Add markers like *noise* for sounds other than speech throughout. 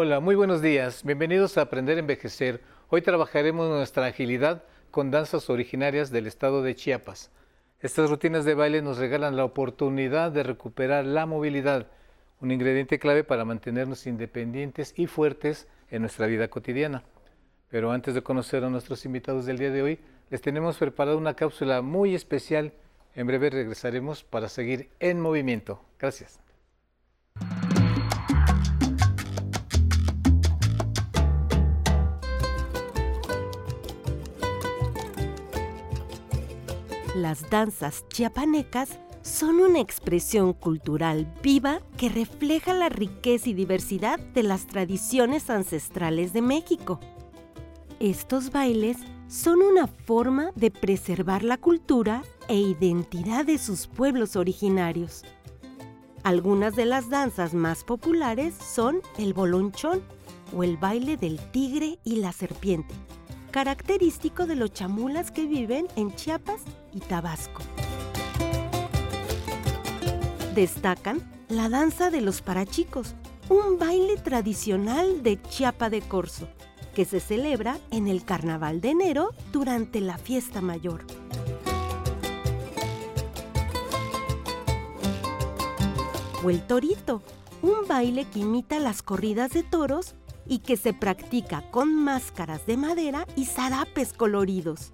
Hola, muy buenos días. Bienvenidos a Aprender a Envejecer. Hoy trabajaremos nuestra agilidad con danzas originarias del estado de Chiapas. Estas rutinas de baile nos regalan la oportunidad de recuperar la movilidad, un ingrediente clave para mantenernos independientes y fuertes en nuestra vida cotidiana. Pero antes de conocer a nuestros invitados del día de hoy, les tenemos preparado una cápsula muy especial. En breve regresaremos para seguir en movimiento. Gracias. Las danzas chiapanecas son una expresión cultural viva que refleja la riqueza y diversidad de las tradiciones ancestrales de México. Estos bailes son una forma de preservar la cultura e identidad de sus pueblos originarios. Algunas de las danzas más populares son el bolonchón o el baile del tigre y la serpiente, característico de los chamulas que viven en Chiapas y Tabasco. Destacan la danza de los parachicos, un baile tradicional de Chiapa de Corzo, que se celebra en el Carnaval de enero durante la fiesta mayor. O el torito, un baile que imita las corridas de toros y que se practica con máscaras de madera y zarapes coloridos.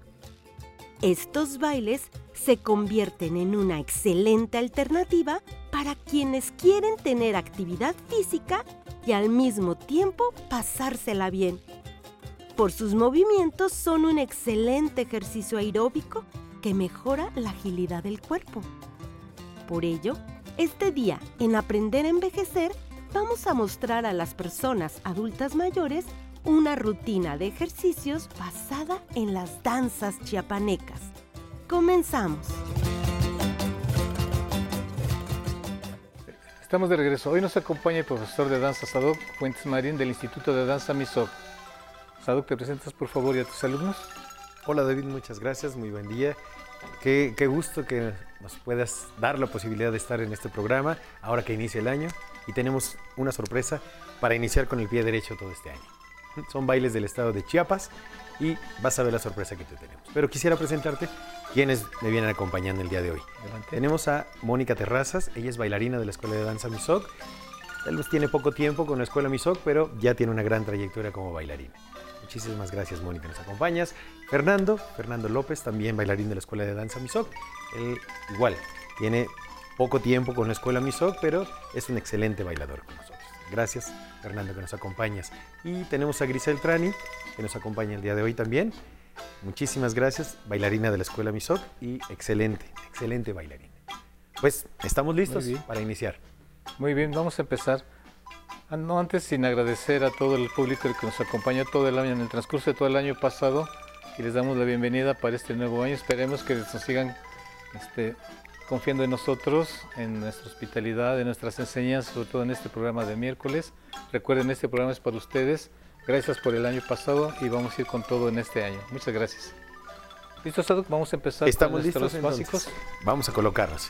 Estos bailes se convierten en una excelente alternativa para quienes quieren tener actividad física y al mismo tiempo pasársela bien. Por sus movimientos son un excelente ejercicio aeróbico que mejora la agilidad del cuerpo. Por ello, este día en Aprender a Envejecer vamos a mostrar a las personas adultas mayores una rutina de ejercicios basada en las danzas chiapanecas. Comenzamos. Estamos de regreso. Hoy nos acompaña el profesor de danza Sadok Fuentes Marín del Instituto de Danza MISOC. Sadok, ¿te presentas por favor y a tus alumnos? Hola David, muchas gracias, muy buen día. Qué, qué gusto que nos puedas dar la posibilidad de estar en este programa ahora que inicia el año y tenemos una sorpresa para iniciar con el pie derecho todo este año. Son bailes del estado de Chiapas y vas a ver la sorpresa que te tenemos. Pero quisiera presentarte quienes me vienen acompañando el día de hoy. Tenemos a Mónica Terrazas, ella es bailarina de la Escuela de Danza MISOC. Tal vez tiene poco tiempo con la Escuela MISOC, pero ya tiene una gran trayectoria como bailarina. Muchísimas gracias, Mónica, nos acompañas. Fernando, Fernando López, también bailarín de la Escuela de Danza MISOC. Él igual, tiene poco tiempo con la Escuela MISOC, pero es un excelente bailador con nosotros. Gracias, Fernando, que nos acompañas. Y tenemos a Grisel Trani, que nos acompaña el día de hoy también. Muchísimas gracias, bailarina de la Escuela MISOC y excelente, excelente bailarina. Pues estamos listos para iniciar. Muy bien, vamos a empezar. Ah, no antes sin agradecer a todo el público que nos acompañó todo el año, en el transcurso de todo el año pasado, y les damos la bienvenida para este nuevo año. Esperemos que nos sigan este, confiando en nosotros, en nuestra hospitalidad, en nuestras enseñanzas, sobre todo en este programa de miércoles. Recuerden, este programa es para ustedes. Gracias por el año pasado y vamos a ir con todo en este año. Muchas gracias. ¿Listo, Sadok? Vamos a empezar ¿Estamos con nuestros listos, básicos. Vamos a colocarnos.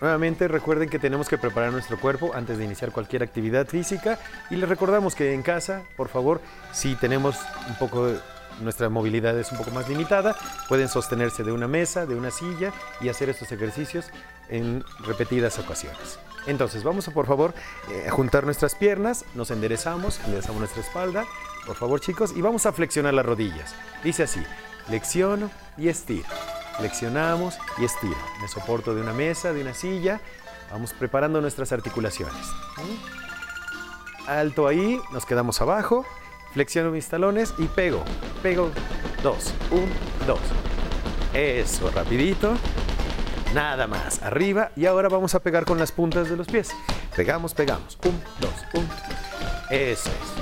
Nuevamente recuerden que tenemos que preparar nuestro cuerpo antes de iniciar cualquier actividad física y les recordamos que en casa, por favor, si tenemos un poco de nuestra movilidad es un poco más limitada, pueden sostenerse de una mesa, de una silla y hacer estos ejercicios en repetidas ocasiones. Entonces, vamos a por favor eh, juntar nuestras piernas, nos enderezamos, enderezamos nuestra espalda, por favor chicos, y vamos a flexionar las rodillas. Dice así, flexiono y estiro. Flexionamos y estiro. Me soporto de una mesa, de una silla, vamos preparando nuestras articulaciones. Alto ahí, nos quedamos abajo, flexiono mis talones y pego, pego, dos, un, dos. Eso, rapidito. Nada más, arriba y ahora vamos a pegar con las puntas de los pies. Pegamos, pegamos. Un, dos, un. Eso es.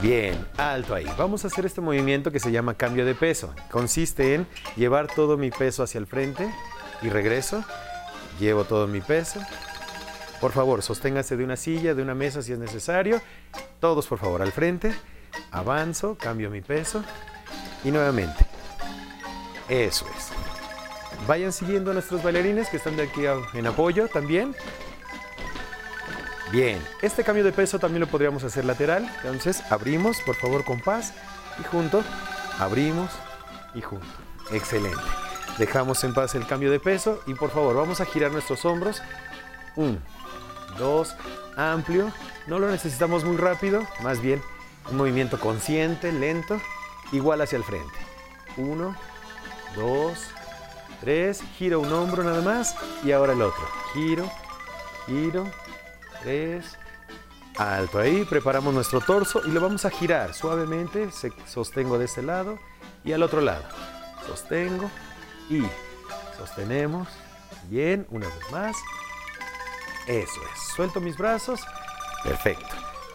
Bien, alto ahí. Vamos a hacer este movimiento que se llama cambio de peso. Consiste en llevar todo mi peso hacia el frente y regreso. Llevo todo mi peso. Por favor, sosténgase de una silla, de una mesa si es necesario. Todos, por favor, al frente. Avanzo, cambio mi peso. Y nuevamente. Eso es. Vayan siguiendo a nuestros bailarines que están de aquí en apoyo también. Bien, este cambio de peso también lo podríamos hacer lateral. Entonces abrimos, por favor, con paz y junto. Abrimos y junto. Excelente. Dejamos en paz el cambio de peso y por favor vamos a girar nuestros hombros. Un, dos, amplio. No lo necesitamos muy rápido, más bien un movimiento consciente, lento, igual hacia el frente. Uno, dos, tres, giro un hombro nada más y ahora el otro. Giro, giro, tres, alto ahí, preparamos nuestro torso y lo vamos a girar suavemente, sostengo de este lado y al otro lado. Sostengo y sostenemos. Bien, una vez más. Eso es. Suelto mis brazos. Perfecto.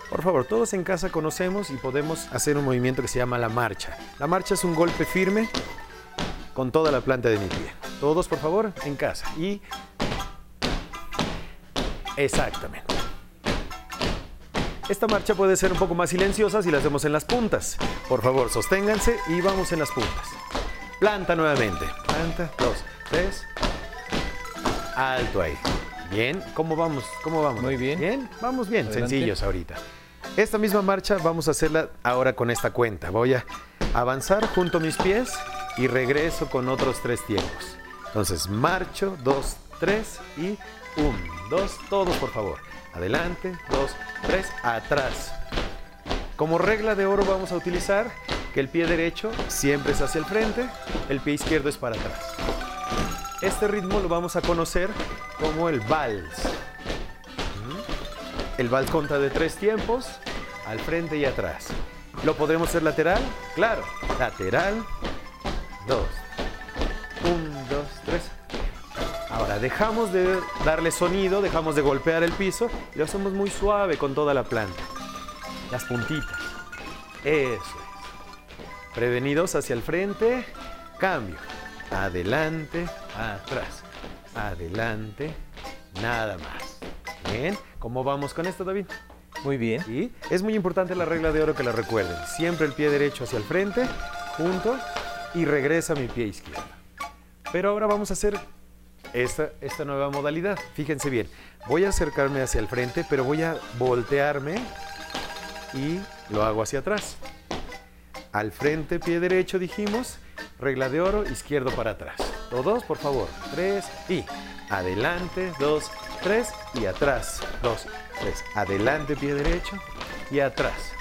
Por favor, todos en casa conocemos y podemos hacer un movimiento que se llama la marcha. La marcha es un golpe firme con toda la planta de mi pie. Todos, por favor, en casa. Y... Exactamente. Esta marcha puede ser un poco más silenciosa si la hacemos en las puntas. Por favor, sosténganse y vamos en las puntas. Planta nuevamente. Planta, dos, tres. Alto ahí. Bien, ¿cómo vamos? ¿Cómo vamos? Muy bien. Bien, vamos bien, sencillos ahorita. Esta misma marcha vamos a hacerla ahora con esta cuenta. Voy a avanzar junto a mis pies y regreso con otros tres tiempos. Entonces, marcho, dos, tres y un, dos, todos por favor. Adelante, dos, tres, atrás. Como regla de oro vamos a utilizar que el pie derecho siempre es hacia el frente, el pie izquierdo es para atrás. Este ritmo lo vamos a conocer como el vals. El vals conta de tres tiempos, al frente y atrás. ¿Lo podremos hacer lateral? Claro. Lateral. Dos. Un, dos, tres. Ahora dejamos de darle sonido, dejamos de golpear el piso y lo hacemos muy suave con toda la planta. Las puntitas. Eso es. Prevenidos hacia el frente. Cambio. Adelante, atrás. Adelante. Nada más. Bien. ¿Cómo vamos con esto, David? Muy bien. Y es muy importante la regla de oro que la recuerden. Siempre el pie derecho hacia el frente, junto, y regresa mi pie izquierdo. Pero ahora vamos a hacer esta, esta nueva modalidad. Fíjense bien, voy a acercarme hacia el frente, pero voy a voltearme y lo hago hacia atrás. Al frente, pie derecho, dijimos. Regla de oro, izquierdo para atrás. Todos, por favor. Tres y adelante, dos, tres y atrás. Dos, tres. Adelante, pie derecho y atrás.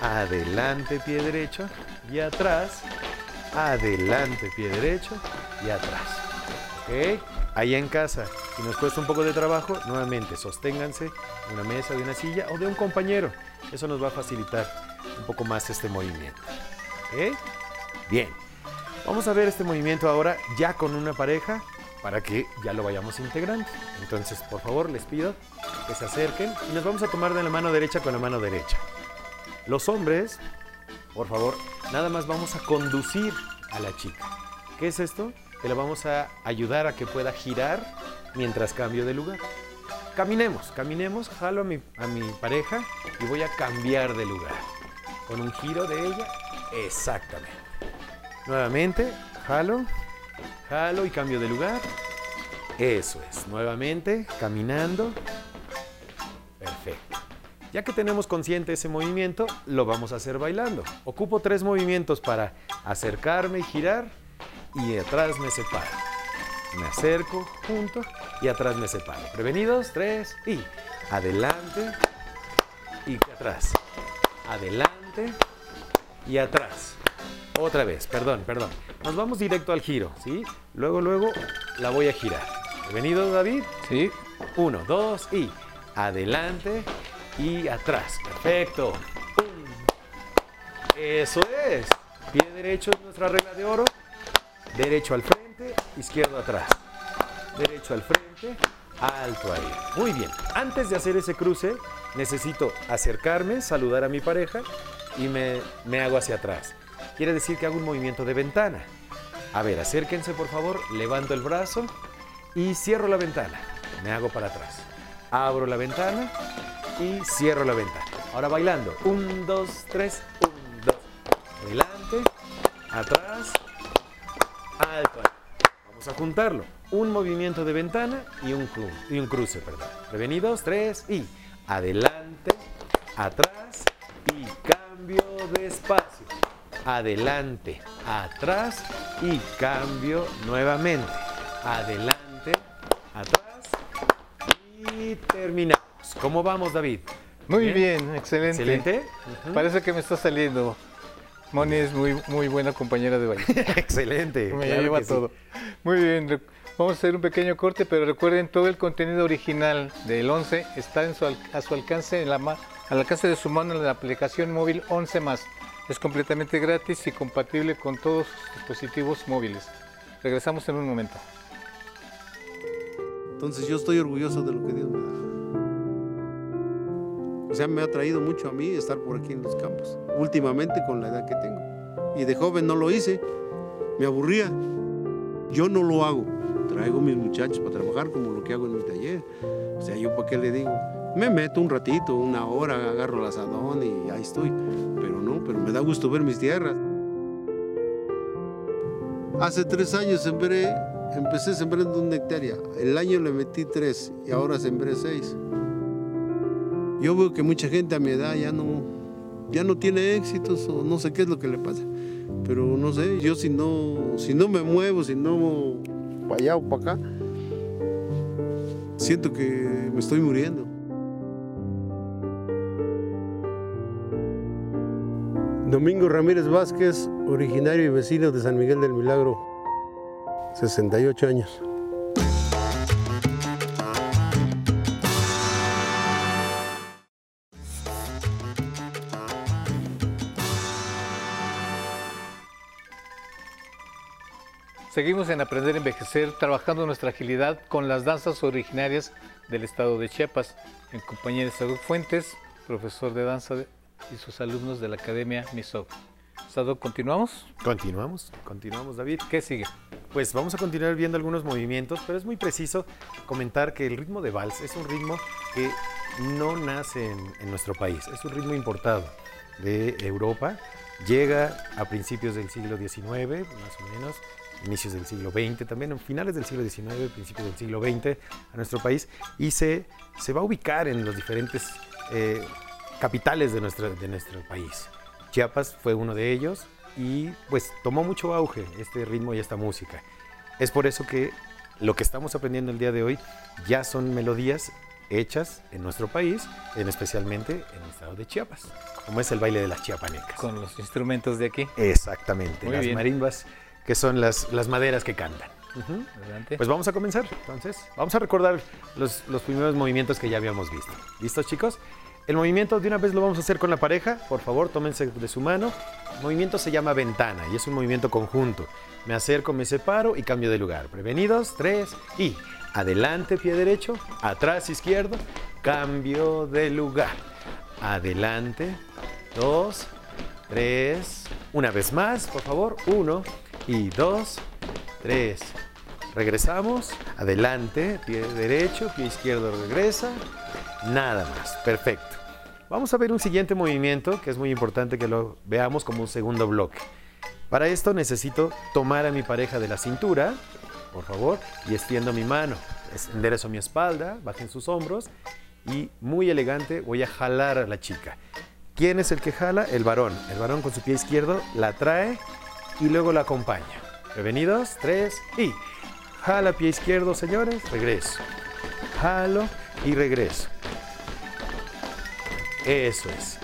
Adelante, pie derecho y atrás. Adelante, pie derecho y atrás. ¿Ok? Ahí en casa, si nos cuesta un poco de trabajo, nuevamente sosténganse de una mesa, de una silla o de un compañero. Eso nos va a facilitar un poco más este movimiento. ¿Ok? Bien. Vamos a ver este movimiento ahora ya con una pareja para que ya lo vayamos integrando. Entonces, por favor, les pido que se acerquen y nos vamos a tomar de la mano derecha con la mano derecha. Los hombres, por favor, nada más vamos a conducir a la chica. ¿Qué es esto? Que le vamos a ayudar a que pueda girar mientras cambio de lugar. Caminemos, caminemos, jalo a mi, a mi pareja y voy a cambiar de lugar. Con un giro de ella, exactamente. Nuevamente, jalo, Jalo y cambio de lugar. Eso es. Nuevamente, caminando. Perfecto. Ya que tenemos consciente ese movimiento, lo vamos a hacer bailando. Ocupo tres movimientos para acercarme y girar y atrás me separo. Me acerco, junto y atrás me separo. Prevenidos, tres y adelante y atrás. Adelante y atrás. Otra vez, perdón, perdón. Nos vamos directo al giro, ¿sí? Luego, luego la voy a girar. Bienvenido, David. Sí. Uno, dos y adelante y atrás. Perfecto. Eso es. Pie derecho es nuestra regla de oro. Derecho al frente, izquierdo atrás. Derecho al frente, alto ahí. Muy bien. Antes de hacer ese cruce, necesito acercarme, saludar a mi pareja y me, me hago hacia atrás quiere decir que hago un movimiento de ventana. A ver, acérquense por favor, levanto el brazo y cierro la ventana. Me hago para atrás. Abro la ventana y cierro la ventana. Ahora bailando. Un, dos, tres, un, dos. Adelante, atrás, alto. Vamos a juntarlo. Un movimiento de ventana y un, y un cruce, perdón. Prevenidos, tres y adelante, atrás y cambio despacio. Adelante, atrás y cambio nuevamente. Adelante, atrás y terminamos. ¿Cómo vamos, David? Muy bien, excelente. Excelente. Parece que me está saliendo. Moni es muy, muy buena compañera de baile. *laughs* Excelente. Me claro lleva sí. todo. Muy bien, vamos a hacer un pequeño corte, pero recuerden, todo el contenido original del 11 está en su a su alcance, en la al alcance de su mano en la aplicación móvil 11 más. Es completamente gratis y compatible con todos sus dispositivos móviles. Regresamos en un momento. Entonces yo estoy orgulloso de lo que Dios me da. O sea, me ha traído mucho a mí estar por aquí en los campos, últimamente con la edad que tengo. Y de joven no lo hice, me aburría. Yo no lo hago. Traigo mis muchachos para trabajar como lo que hago en mi taller. O sea, yo para qué le digo, me meto un ratito, una hora, agarro el asadón y ahí estoy. Pero me da gusto ver mis tierras. Hace tres años sembré, empecé sembrando una hectárea. El año le metí tres y ahora sembré seis. Yo veo que mucha gente a mi edad ya no, ya no tiene éxitos o no sé qué es lo que le pasa. Pero no sé, yo si no, si no me muevo, si no para allá o para acá, siento que me estoy muriendo. Domingo Ramírez Vázquez, originario y vecino de San Miguel del Milagro, 68 años. Seguimos en Aprender a Envejecer, trabajando nuestra agilidad con las danzas originarias del estado de Chiapas, en compañía de Sadok Fuentes, profesor de danza de- y sus alumnos de la Academia MISOC. Sadok, ¿continuamos? Continuamos, continuamos, David. ¿Qué sigue? Pues vamos a continuar viendo algunos movimientos, pero es muy preciso comentar que el ritmo de vals es un ritmo que no nace en, en nuestro país, es un ritmo importado de Europa, llega a principios del siglo XIX, más o menos, inicios del siglo XX, también en finales del siglo XIX, principios del siglo XX a nuestro país, y se, se va a ubicar en los diferentes eh, capitales de nuestro, de nuestro país. Chiapas fue uno de ellos y pues tomó mucho auge este ritmo y esta música. Es por eso que lo que estamos aprendiendo el día de hoy ya son melodías hechas en nuestro país, en especialmente en el estado de Chiapas, como es el baile de las chiapanecas. Con los instrumentos de aquí. Exactamente, Muy las bien. marimbas, que son las, las maderas que cantan. Pues vamos a comenzar, entonces. Vamos a recordar los, los primeros movimientos que ya habíamos visto. ¿Listos, chicos? El movimiento de una vez lo vamos a hacer con la pareja. Por favor, tómense de su mano. El movimiento se llama ventana y es un movimiento conjunto. Me acerco, me separo y cambio de lugar. Prevenidos, tres y adelante, pie derecho, atrás, izquierdo, cambio de lugar. Adelante, dos, tres, una vez más, por favor, uno y dos, tres. Regresamos, adelante, pie derecho, pie izquierdo regresa, nada más, perfecto. Vamos a ver un siguiente movimiento que es muy importante que lo veamos como un segundo bloque. Para esto necesito tomar a mi pareja de la cintura, por favor, y extiendo mi mano. Enderezo mi espalda, bajen sus hombros y muy elegante voy a jalar a la chica. ¿Quién es el que jala? El varón. El varón con su pie izquierdo la trae y luego la acompaña. Prevenidos, tres y jala pie izquierdo, señores, regreso. Jalo y regreso. Eso es.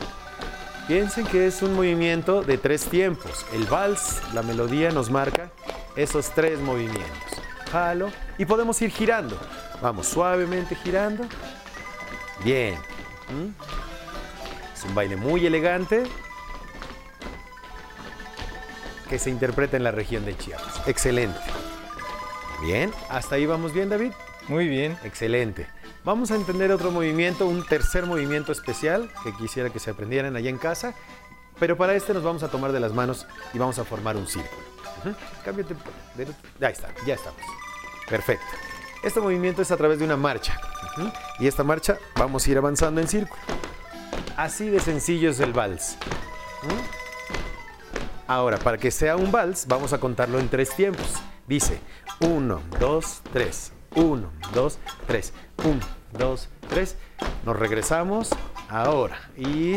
Piensen que es un movimiento de tres tiempos. El vals, la melodía nos marca esos tres movimientos. Jalo y podemos ir girando. Vamos suavemente girando. Bien. ¿Mm? Es un baile muy elegante que se interpreta en la región de Chiapas. Excelente. Bien, hasta ahí vamos bien, David. Muy bien. Excelente. Vamos a entender otro movimiento, un tercer movimiento especial que quisiera que se aprendieran allá en casa. Pero para este nos vamos a tomar de las manos y vamos a formar un círculo. Ujú. Cámbiate. de- Ya está, ya estamos. Perfecto. Este movimiento es a través de una marcha. Y esta marcha vamos a ir avanzando en círculo. Así de sencillo es el vals. Ahora, para que sea un vals, vamos a contarlo en tres tiempos. Dice 1, 2, 3. 1, 2, 3. 1, 2, 3. Nos regresamos ahora. Y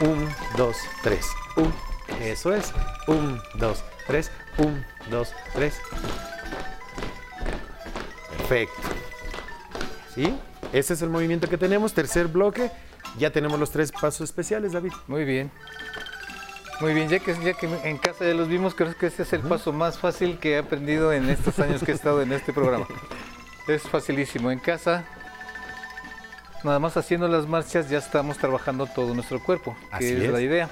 un, dos, tres. Un, eso es. Un, dos, tres. Un, dos, tres. Perfecto. ¿Sí? Ese es el movimiento que tenemos. Tercer bloque. Ya tenemos los tres pasos especiales, David. Muy bien. Muy bien, ya que, ya que en casa ya los vimos, creo que este es el paso más fácil que he aprendido en estos años que he estado en este programa. *laughs* Es facilísimo. En casa, nada más haciendo las marchas, ya estamos trabajando todo nuestro cuerpo, que Así es, es. la idea.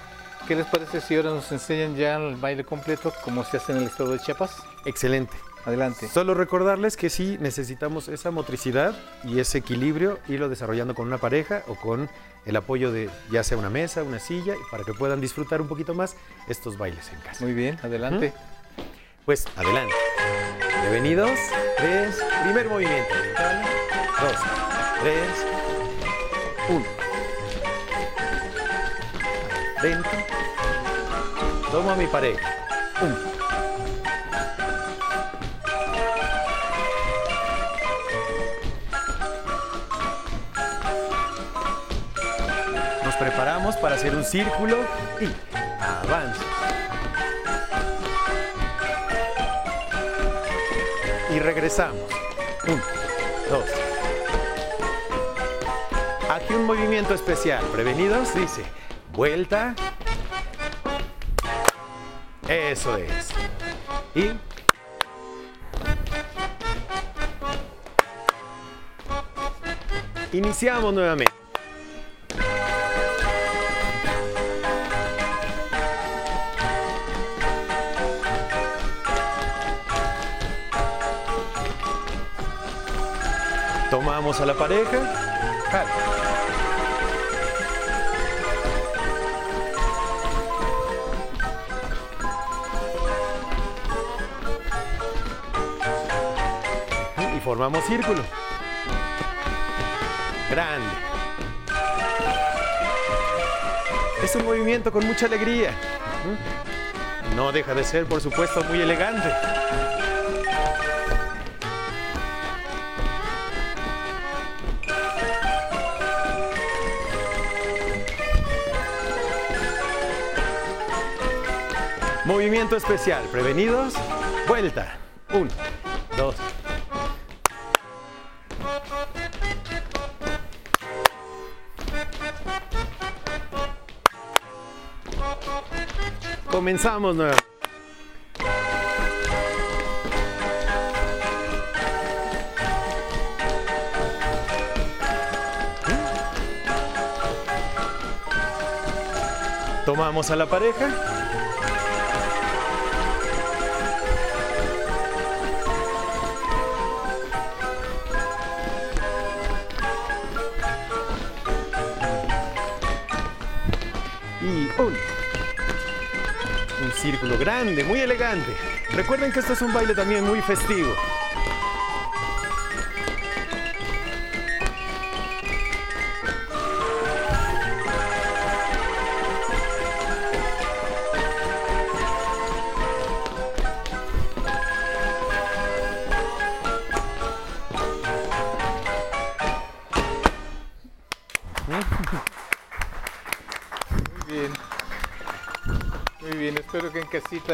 ¿Qué les parece si ahora nos enseñan ya el baile completo, como se hace en el estado de Chiapas? Excelente. Adelante. Solo recordarles que sí necesitamos esa motricidad y ese equilibrio, irlo desarrollando con una pareja o con el apoyo de ya sea una mesa, una silla, para que puedan disfrutar un poquito más estos bailes en casa. Muy bien, adelante. Pues adelante. Prevenidos. Tres. Primer movimiento. Dos. Tres. Uno. Dentro. Tomo a mi pareja. Uno. Nos preparamos para hacer un círculo y avanza. Y regresamos. Uno, dos. Aquí un movimiento especial. Prevenidos, dice. Vuelta. Eso es. Y. Iniciamos nuevamente. A la pareja. Y formamos círculo. Grande. Es un movimiento con mucha alegría. No deja de ser, por supuesto, muy elegante. Movimiento especial. Prevenidos. Vuelta. Uno, dos. Comenzamos nuevamente. Tomamos a la pareja. Y un. Un círculo grande, muy elegante. Recuerden que esto es un baile también muy festivo.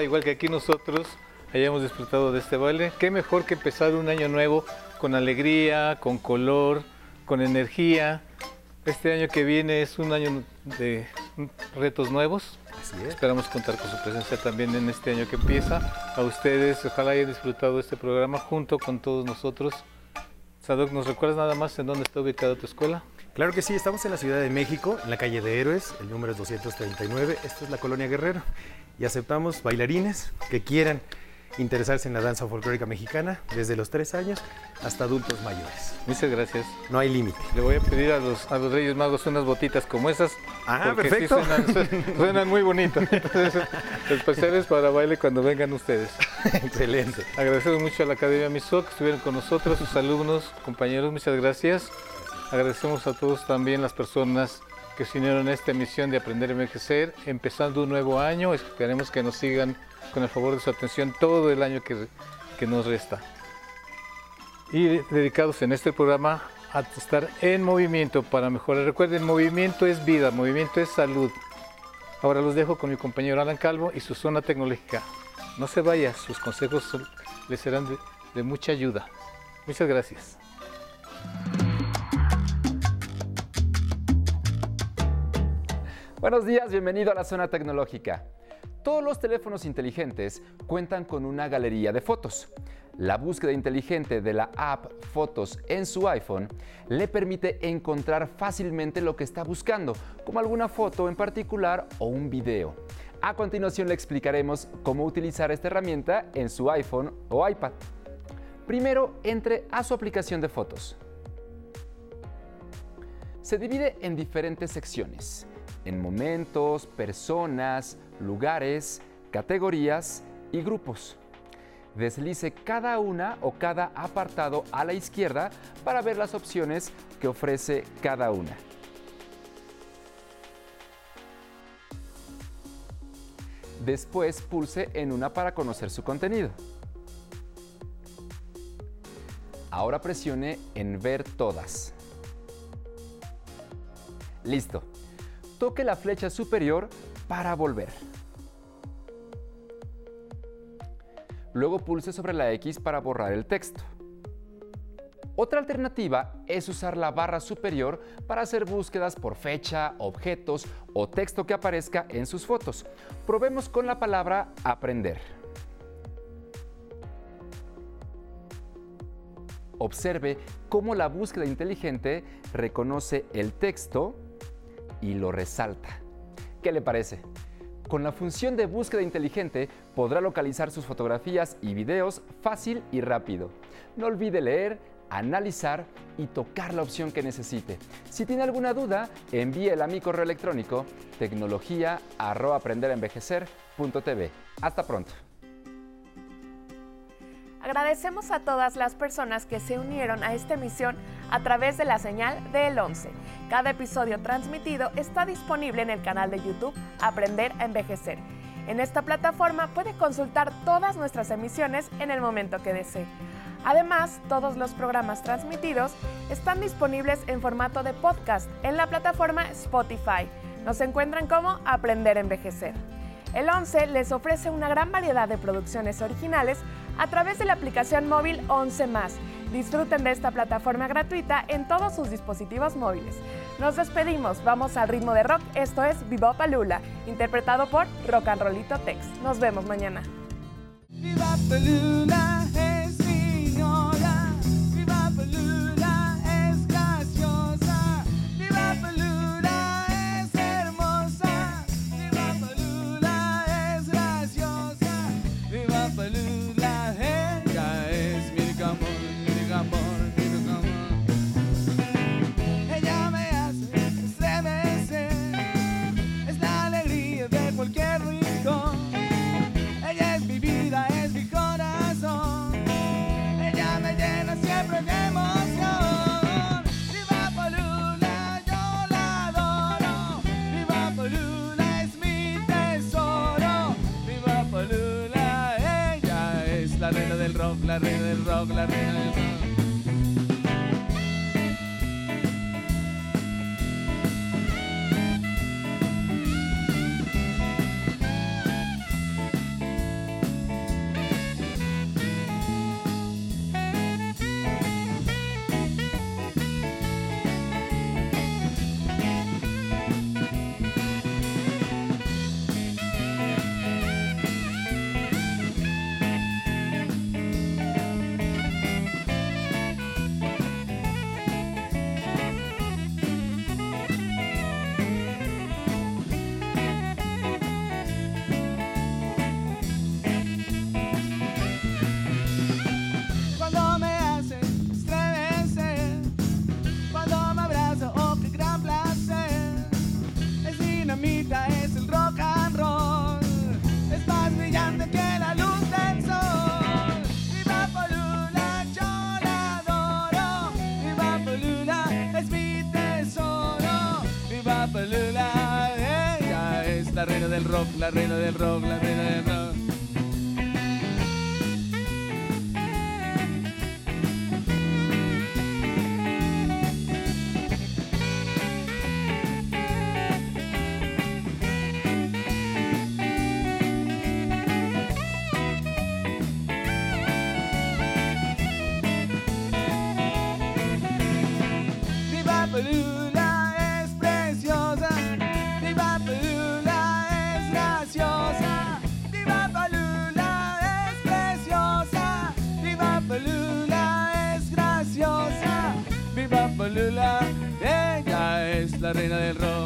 Igual que aquí nosotros, hayamos disfrutado de este baile. Qué mejor que empezar un año nuevo con alegría, con color, con energía. Este año que viene es un año de retos nuevos. Así es. Esperamos contar con su presencia también en este año que empieza. A ustedes, ojalá hayan disfrutado de este programa junto con todos nosotros. Sadok, ¿nos recuerdas nada más en dónde está ubicada tu escuela? Claro que sí, estamos en la Ciudad de México, en la calle de Héroes, el número es 239, esto es la Colonia Guerrero, y aceptamos bailarines que quieran interesarse en la danza folclórica mexicana desde los tres años hasta adultos mayores. Muchas gracias. No hay límite. Le voy a pedir a los, a los Reyes Magos unas botitas como esas. Ah, porque sí perfecto. suenan, suenan muy bonitas. Entonces, especiales para baile cuando vengan ustedes. Excelente. Agradecemos mucho a la Academia Miso que estuvieron con nosotros, sus alumnos, compañeros, muchas gracias. Agradecemos a todos también las personas que se unieron a esta emisión de Aprender a Envejecer, empezando un nuevo año. Esperemos que nos sigan con el favor de su atención todo el año que, que nos resta. Y dedicados en este programa a estar en movimiento para mejorar. Recuerden, movimiento es vida, movimiento es salud. Ahora los dejo con mi compañero Alan Calvo y su zona tecnológica. No se vaya, sus consejos les serán de, de mucha ayuda. Muchas gracias. Buenos días, bienvenido a la zona tecnológica. Todos los teléfonos inteligentes cuentan con una galería de fotos. La búsqueda inteligente de la app Fotos en su iPhone le permite encontrar fácilmente lo que está buscando, como alguna foto en particular o un video. A continuación le explicaremos cómo utilizar esta herramienta en su iPhone o iPad. Primero, entre a su aplicación de fotos. Se divide en diferentes secciones, en momentos, personas, lugares, categorías y grupos deslice cada una o cada apartado a la izquierda para ver las opciones que ofrece cada una. Después pulse en una para conocer su contenido. Ahora presione en Ver todas. Listo. Toque la flecha superior para volver. Luego pulse sobre la X para borrar el texto. Otra alternativa es usar la barra superior para hacer búsquedas por fecha, objetos o texto que aparezca en sus fotos. Probemos con la palabra aprender. Observe cómo la búsqueda inteligente reconoce el texto y lo resalta. ¿Qué le parece? Con la función de búsqueda inteligente podrá localizar sus fotografías y videos fácil y rápido. No olvide leer, analizar y tocar la opción que necesite. Si tiene alguna duda, envíela a mi correo electrónico tecnología@aprenderenvejecer.tv. Hasta pronto. Agradecemos a todas las personas que se unieron a esta emisión a través de la señal del 11. Cada episodio transmitido está disponible en el canal de YouTube Aprender a Envejecer. En esta plataforma puede consultar todas nuestras emisiones en el momento que desee. Además, todos los programas transmitidos están disponibles en formato de podcast en la plataforma Spotify. Nos encuentran como Aprender a Envejecer. El 11 les ofrece una gran variedad de producciones originales a través de la aplicación móvil 11 Disfruten de esta plataforma gratuita en todos sus dispositivos móviles. Nos despedimos, vamos al ritmo de rock, esto es Viva Palula, interpretado por Rock and Rollito Tex. Nos vemos mañana. Viva la reina la reina del rock, la reina del rock. La reina del rock.